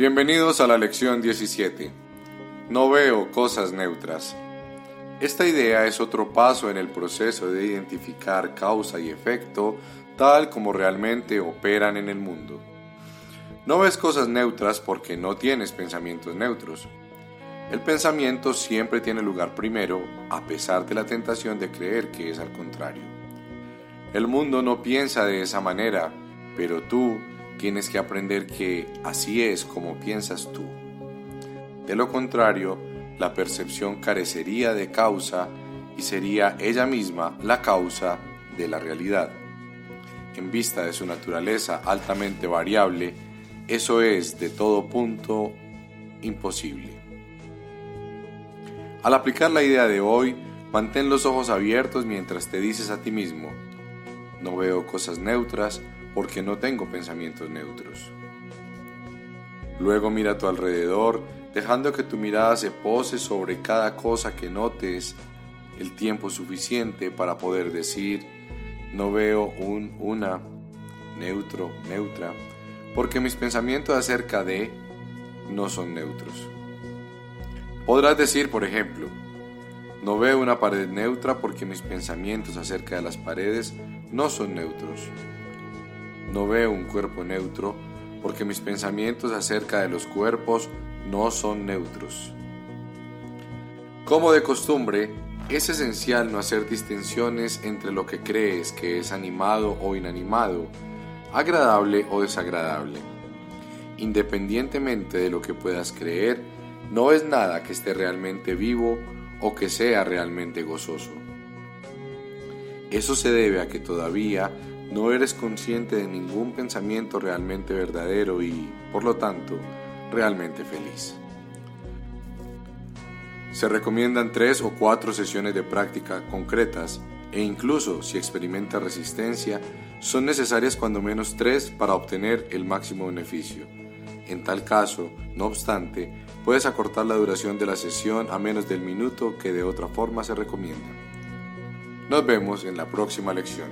Bienvenidos a la lección 17. No veo cosas neutras. Esta idea es otro paso en el proceso de identificar causa y efecto tal como realmente operan en el mundo. No ves cosas neutras porque no tienes pensamientos neutros. El pensamiento siempre tiene lugar primero, a pesar de la tentación de creer que es al contrario. El mundo no piensa de esa manera, pero tú tienes que aprender que así es como piensas tú. De lo contrario, la percepción carecería de causa y sería ella misma la causa de la realidad. En vista de su naturaleza altamente variable, eso es de todo punto imposible. Al aplicar la idea de hoy, mantén los ojos abiertos mientras te dices a ti mismo, no veo cosas neutras, porque no tengo pensamientos neutros. Luego mira a tu alrededor, dejando que tu mirada se pose sobre cada cosa que notes el tiempo suficiente para poder decir, no veo un, una, neutro, neutra, porque mis pensamientos acerca de no son neutros. Podrás decir, por ejemplo, no veo una pared neutra porque mis pensamientos acerca de las paredes no son neutros. No veo un cuerpo neutro porque mis pensamientos acerca de los cuerpos no son neutros. Como de costumbre, es esencial no hacer distinciones entre lo que crees que es animado o inanimado, agradable o desagradable. Independientemente de lo que puedas creer, no es nada que esté realmente vivo o que sea realmente gozoso. Eso se debe a que todavía no eres consciente de ningún pensamiento realmente verdadero y, por lo tanto, realmente feliz. Se recomiendan tres o cuatro sesiones de práctica concretas e incluso si experimenta resistencia, son necesarias cuando menos tres para obtener el máximo beneficio. En tal caso, no obstante, puedes acortar la duración de la sesión a menos del minuto que de otra forma se recomienda. Nos vemos en la próxima lección.